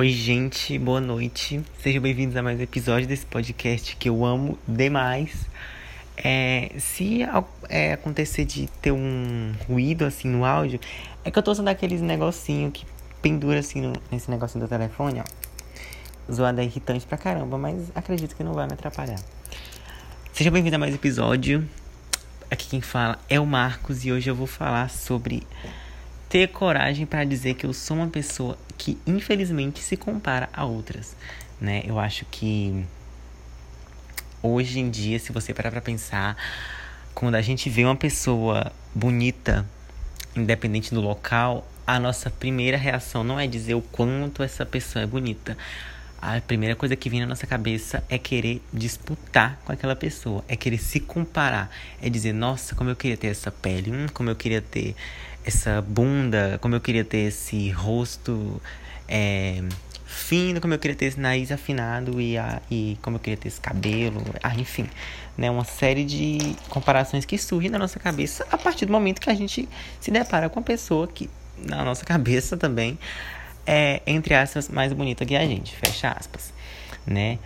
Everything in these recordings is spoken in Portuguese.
Oi, gente, boa noite. Sejam bem-vindos a mais um episódio desse podcast que eu amo demais. É, se é, acontecer de ter um ruído assim no áudio, é que eu tô usando aqueles negocinho que pendura assim no, nesse negocinho do telefone, ó. Zoada é irritante pra caramba, mas acredito que não vai me atrapalhar. Seja bem-vindo a mais um episódio. Aqui quem fala é o Marcos e hoje eu vou falar sobre ter coragem para dizer que eu sou uma pessoa que infelizmente se compara a outras, né? Eu acho que hoje em dia, se você parar para pensar, quando a gente vê uma pessoa bonita, independente do local, a nossa primeira reação não é dizer o quanto essa pessoa é bonita. A primeira coisa que vem na nossa cabeça é querer disputar com aquela pessoa, é querer se comparar, é dizer, nossa, como eu queria ter essa pele, hum, como eu queria ter essa bunda, como eu queria ter esse rosto é, fino, como eu queria ter esse nariz afinado e, a, e como eu queria ter esse cabelo, ah, enfim, né, uma série de comparações que surgem na nossa cabeça a partir do momento que a gente se depara com uma pessoa que na nossa cabeça também é entre aspas mais bonita que a gente, fecha aspas, né?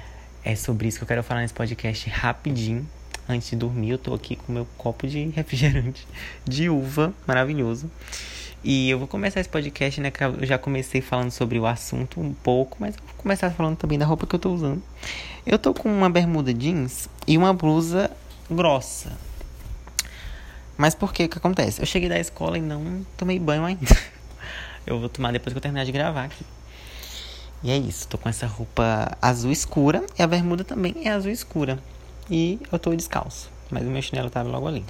É sobre isso que eu quero falar nesse podcast rapidinho antes de dormir, eu tô aqui com meu copo de refrigerante de uva, maravilhoso. E eu vou começar esse podcast, né? Que eu já comecei falando sobre o assunto um pouco, mas eu vou começar falando também da roupa que eu tô usando. Eu tô com uma bermuda jeans e uma blusa grossa. Mas por que que acontece? Eu cheguei da escola e não tomei banho ainda. Eu vou tomar depois que eu terminar de gravar aqui. E é isso, tô com essa roupa azul escura e a bermuda também é azul escura. E eu tô descalço, mas o meu chinelo tava logo ali.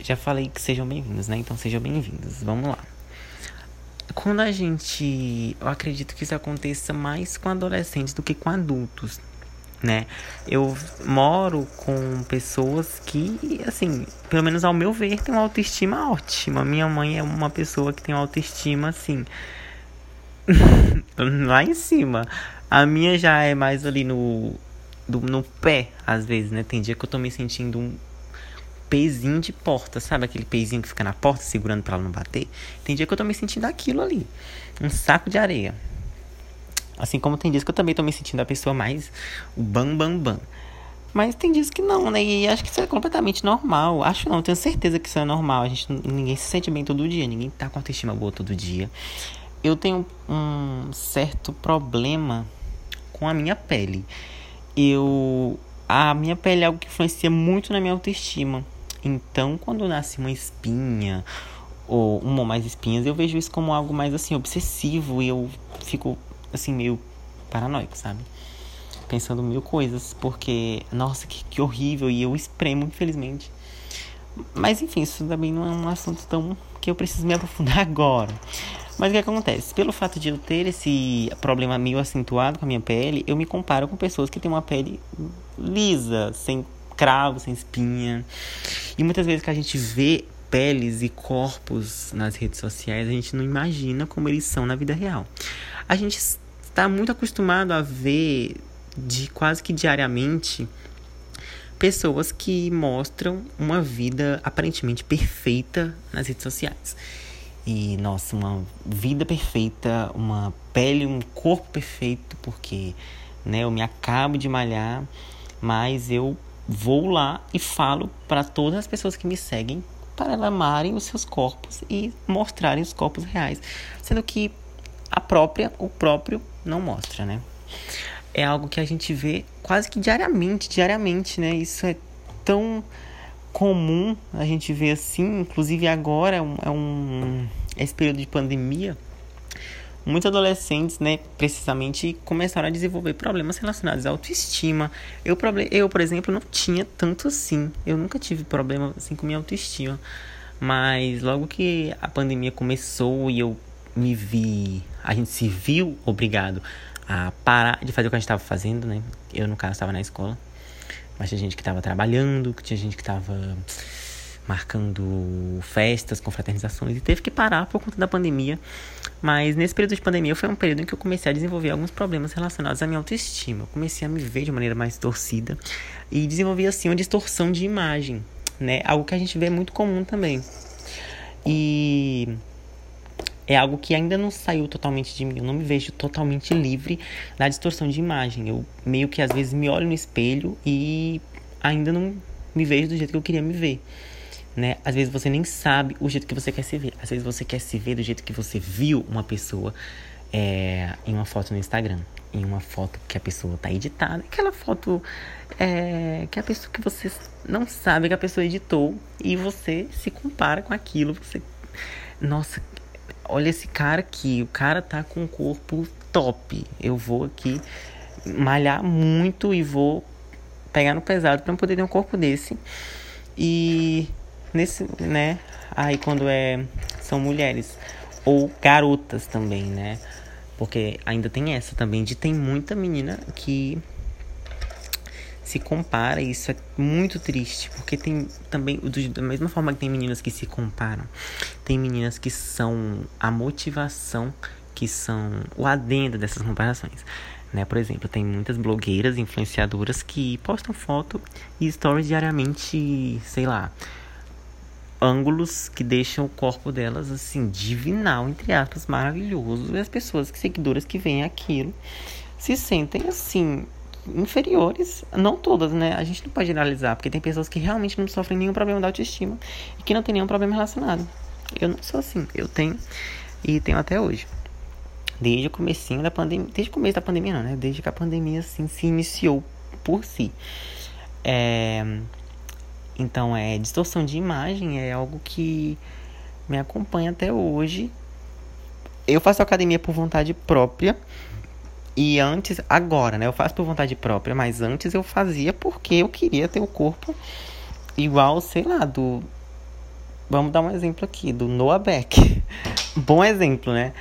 Já falei que sejam bem-vindos, né? Então sejam bem-vindos. Vamos lá. Quando a gente. Eu acredito que isso aconteça mais com adolescentes do que com adultos, né? Eu moro com pessoas que, assim, pelo menos ao meu ver, tem uma autoestima ótima. Minha mãe é uma pessoa que tem uma autoestima, assim. lá em cima. A minha já é mais ali no do, no pé, às vezes, né? Tem dia que eu tô me sentindo um pezinho de porta, sabe? Aquele pezinho que fica na porta segurando para ela não bater. Tem dia que eu tô me sentindo aquilo ali, um saco de areia. Assim como tem dias que eu também tô me sentindo a pessoa mais o bam bam bam. Mas tem dias que não, né? E acho que isso é completamente normal. Acho não, tenho certeza que isso é normal. A gente ninguém se sente bem todo dia, ninguém tá com autoestima boa todo dia. Eu tenho um certo problema com a minha pele eu a minha pele é algo que influencia muito na minha autoestima. Então, quando nasce uma espinha ou uma ou mais espinhas, eu vejo isso como algo mais assim obsessivo e eu fico assim meio paranoico, sabe? Pensando mil coisas, porque nossa, que, que horrível e eu espremo, infelizmente. Mas enfim, isso também não é um assunto tão que eu preciso me aprofundar agora. Mas o que acontece? Pelo fato de eu ter esse problema meio acentuado com a minha pele, eu me comparo com pessoas que têm uma pele lisa, sem cravo, sem espinha. E muitas vezes que a gente vê peles e corpos nas redes sociais, a gente não imagina como eles são na vida real. A gente está muito acostumado a ver de quase que diariamente pessoas que mostram uma vida aparentemente perfeita nas redes sociais. E, nossa, uma vida perfeita, uma pele, um corpo perfeito, porque né, eu me acabo de malhar, mas eu vou lá e falo para todas as pessoas que me seguem para amarem os seus corpos e mostrarem os corpos reais, sendo que a própria, o próprio não mostra, né? É algo que a gente vê quase que diariamente, diariamente, né? Isso é tão comum a gente ver assim, inclusive agora é um, é esse período de pandemia, muitos adolescentes, né, precisamente começaram a desenvolver problemas relacionados à autoestima. Eu, eu, por exemplo, não tinha tanto assim. Eu nunca tive problema assim com minha autoestima. Mas logo que a pandemia começou e eu me vi, a gente se viu obrigado a parar de fazer o que a gente estava fazendo, né? Eu, no caso, estava na escola. Mas tinha gente que estava trabalhando, que tinha gente que estava marcando festas, confraternizações e teve que parar por conta da pandemia. Mas nesse período de pandemia foi um período em que eu comecei a desenvolver alguns problemas relacionados à minha autoestima. Eu comecei a me ver de maneira mais torcida e desenvolvi assim uma distorção de imagem, né? Algo que a gente vê muito comum também. E é algo que ainda não saiu totalmente de mim. Eu não me vejo totalmente livre da distorção de imagem. Eu meio que às vezes me olho no espelho e ainda não me vejo do jeito que eu queria me ver. Né? Às vezes você nem sabe o jeito que você quer se ver. Às vezes você quer se ver do jeito que você viu uma pessoa é, em uma foto no Instagram. Em uma foto que a pessoa tá editada. Aquela foto é, que a pessoa que você não sabe que a pessoa editou. E você se compara com aquilo. Você. Nossa, olha esse cara aqui. O cara tá com um corpo top. Eu vou aqui malhar muito e vou pegar no pesado para poder ter um corpo desse. E nesse, né? Aí quando é são mulheres ou garotas também, né? Porque ainda tem essa também de tem muita menina que se compara e isso é muito triste, porque tem também da mesma forma que tem meninas que se comparam, tem meninas que são a motivação, que são o adendo dessas comparações. Né? Por exemplo, tem muitas blogueiras, influenciadoras que postam foto e stories diariamente, sei lá, ângulos que deixam o corpo delas assim divinal, entre aspas, maravilhoso. E as pessoas que seguidoras que veem aquilo se sentem assim inferiores, não todas, né? A gente não pode generalizar, porque tem pessoas que realmente não sofrem nenhum problema da autoestima e que não tem nenhum problema relacionado. Eu não sou assim, eu tenho e tenho até hoje. Desde o comecinho da pandemia, desde o começo da pandemia não, né? Desde que a pandemia assim se iniciou por si. É, então, é distorção de imagem é algo que me acompanha até hoje. Eu faço academia por vontade própria. E antes, agora, né? Eu faço por vontade própria, mas antes eu fazia porque eu queria ter o corpo igual, sei lá, do. Vamos dar um exemplo aqui, do Noah Beck. Bom exemplo, né?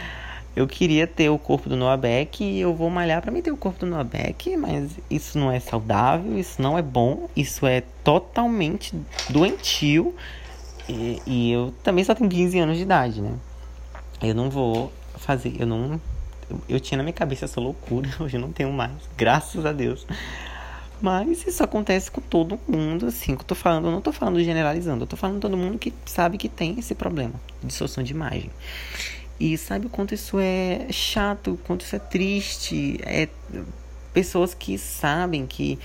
eu queria ter o corpo do Noah Beck e eu vou malhar para mim ter o corpo do Noah Beck, mas isso não é saudável, isso não é bom, isso é totalmente doentio. E, e eu também só tenho 15 anos de idade, né? Eu não vou fazer, eu não. Eu, tinha na minha cabeça essa loucura, hoje não tenho mais, graças a Deus. Mas isso acontece com todo mundo, assim, que eu tô falando, eu não tô falando generalizando, eu tô falando todo mundo que sabe que tem esse problema de distorção de imagem. E sabe o quanto isso é chato, o quanto isso é triste. É pessoas que sabem que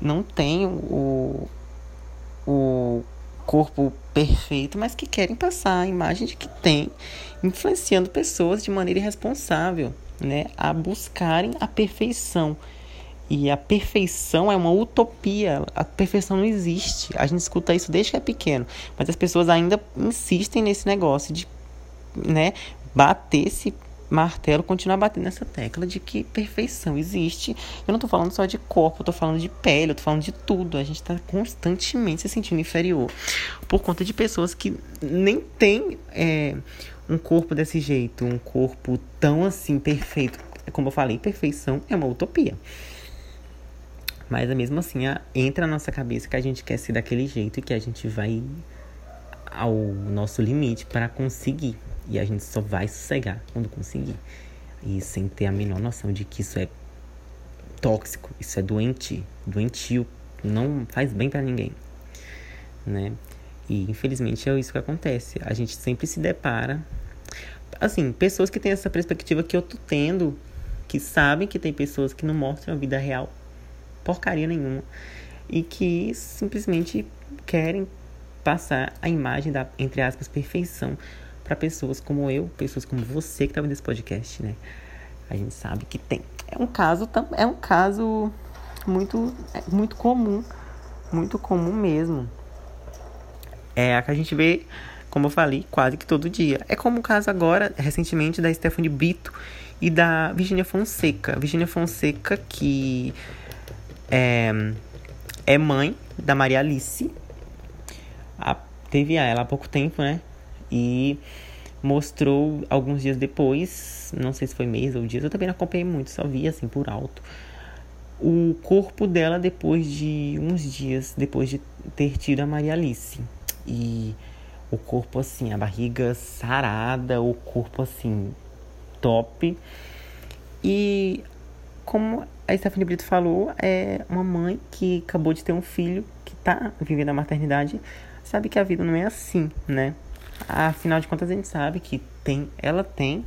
não tem o, o corpo perfeito, mas que querem passar a imagem de que tem, influenciando pessoas de maneira irresponsável, né, a buscarem a perfeição. E a perfeição é uma utopia. A perfeição não existe. A gente escuta isso desde que é pequeno, mas as pessoas ainda insistem nesse negócio de, né, bater esse martelo, continuar batendo nessa tecla de que perfeição existe. Eu não tô falando só de corpo, eu tô falando de pele, eu tô falando de tudo. A gente tá constantemente se sentindo inferior por conta de pessoas que nem têm é, um corpo desse jeito, um corpo tão assim perfeito. Como eu falei, perfeição é uma utopia. Mas mesmo assim, entra na nossa cabeça que a gente quer ser daquele jeito e que a gente vai ao nosso limite para conseguir. E a gente só vai sossegar quando conseguir. E sem ter a menor noção de que isso é tóxico, isso é doente, doentio, não faz bem para ninguém, né? E infelizmente é isso que acontece. A gente sempre se depara assim, pessoas que têm essa perspectiva que eu tô tendo, que sabem que tem pessoas que não mostram a vida real porcaria nenhuma e que simplesmente querem passar a imagem da entre aspas perfeição para pessoas como eu, pessoas como você que está vendo esse podcast, né? A gente sabe que tem. É um caso, é um caso muito, é muito comum, muito comum mesmo. É a que a gente vê, como eu falei, quase que todo dia. É como o caso agora, recentemente, da Stephanie Brito e da Virginia Fonseca. Virginia Fonseca, que é, é mãe da Maria Alice. A, teve ela há pouco tempo, né? E mostrou alguns dias depois, não sei se foi mês ou dias, eu também não acompanhei muito, só vi assim por alto. O corpo dela depois de uns dias depois de ter tido a Maria Alice. E o corpo assim, a barriga sarada, o corpo assim top. E como a Stephanie Brito falou, é uma mãe que acabou de ter um filho que tá vivendo a maternidade, sabe que a vida não é assim, né? Afinal de contas, a gente sabe que tem, ela tem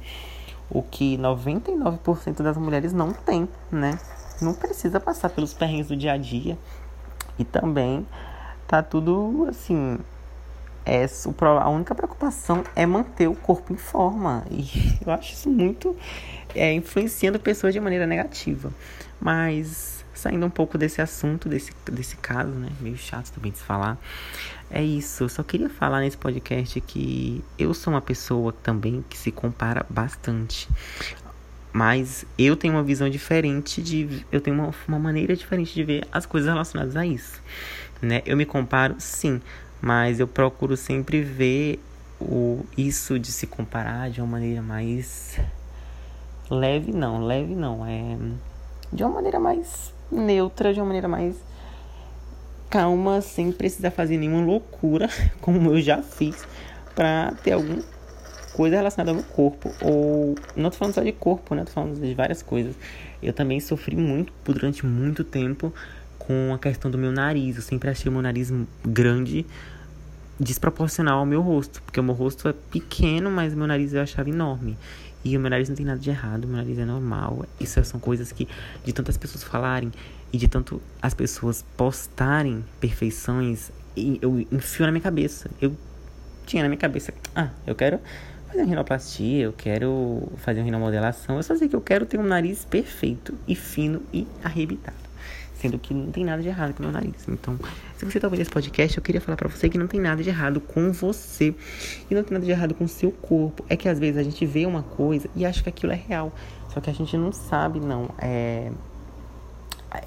o que 99% das mulheres não tem, né? Não precisa passar pelos perrengues do dia a dia. E também tá tudo assim. É, a única preocupação é manter o corpo em forma. E eu acho isso muito é, influenciando pessoas de maneira negativa. Mas saindo um pouco desse assunto, desse, desse caso, né? Meio chato também de se falar. É isso. Eu só queria falar nesse podcast que eu sou uma pessoa também que se compara bastante. Mas eu tenho uma visão diferente de. Eu tenho uma, uma maneira diferente de ver as coisas relacionadas a isso. Né? Eu me comparo, sim. Mas eu procuro sempre ver o, isso de se comparar de uma maneira mais. Leve não, leve não. É. De uma maneira mais neutra, de uma maneira mais calma, sem precisar fazer nenhuma loucura, como eu já fiz, pra ter alguma coisa relacionada ao meu corpo. Ou não tô falando só de corpo, né? Tô falando de várias coisas. Eu também sofri muito durante muito tempo com a questão do meu nariz. Eu sempre achei o meu nariz grande, desproporcional ao meu rosto. Porque o meu rosto é pequeno, mas meu nariz eu achava enorme. E o meu nariz não tem nada de errado, o meu nariz é normal. Isso são coisas que, de tantas pessoas falarem e de tanto as pessoas postarem perfeições, eu enfio na minha cabeça. Eu tinha na minha cabeça, ah, eu quero fazer uma rinoplastia, eu quero fazer uma rinomodelação. Eu só sei que eu quero ter um nariz perfeito e fino e arrebitado. Sendo que não tem nada de errado com o meu nariz. Então, se você tá ouvindo esse podcast, eu queria falar para você que não tem nada de errado com você. E não tem nada de errado com o seu corpo. É que às vezes a gente vê uma coisa e acha que aquilo é real. Só que a gente não sabe, não. É,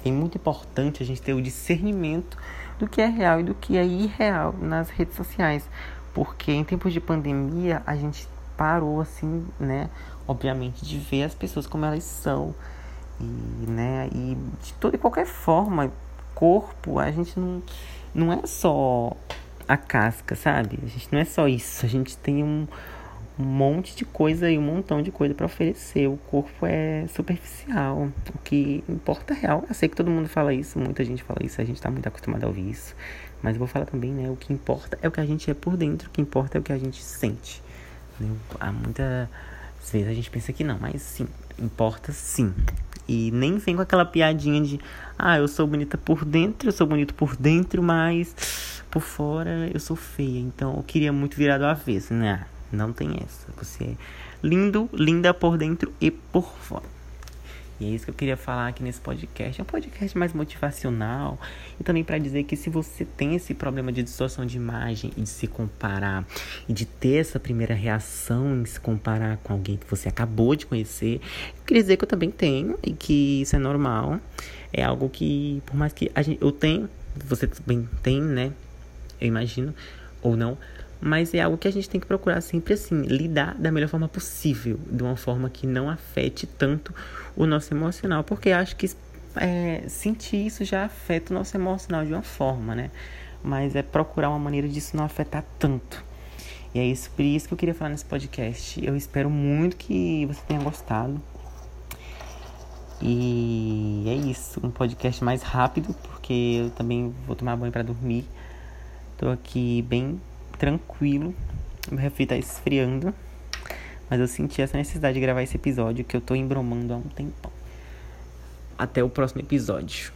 é muito importante a gente ter o discernimento do que é real e do que é irreal nas redes sociais. Porque em tempos de pandemia, a gente parou, assim, né? Obviamente, de ver as pessoas como elas são e, né, e de toda e qualquer forma, corpo, a gente não, não é só a casca, sabe? A gente não é só isso. A gente tem um, um monte de coisa e um montão de coisa para oferecer. O corpo é superficial. O que importa é real. Eu sei que todo mundo fala isso, muita gente fala isso, a gente tá muito acostumado a ouvir isso. Mas eu vou falar também, né? O que importa é o que a gente é por dentro, o que importa é o que a gente sente. Há muitas vezes a gente pensa que não, mas sim, importa sim. E nem vem com aquela piadinha de ah, eu sou bonita por dentro, eu sou bonito por dentro, mas por fora eu sou feia. Então eu queria muito virar do avesso, né? Não tem essa. Você é lindo, linda por dentro e por fora. E é isso que eu queria falar aqui nesse podcast. É um podcast mais motivacional e também para dizer que se você tem esse problema de distorção de imagem e de se comparar e de ter essa primeira reação em se comparar com alguém que você acabou de conhecer, eu queria dizer que eu também tenho e que isso é normal. É algo que, por mais que a gente, eu tenho, você também tem, né? Eu imagino, ou não, mas é algo que a gente tem que procurar sempre assim, lidar da melhor forma possível, de uma forma que não afete tanto o nosso emocional, porque acho que é, sentir isso já afeta o nosso emocional de uma forma, né? Mas é procurar uma maneira disso não afetar tanto. E é isso, por isso que eu queria falar nesse podcast. Eu espero muito que você tenha gostado. E é isso, um podcast mais rápido, porque eu também vou tomar banho para dormir. Tô aqui bem tranquilo, meu refri tá esfriando. Mas eu senti essa necessidade de gravar esse episódio que eu tô embromando há um tempão. Até o próximo episódio.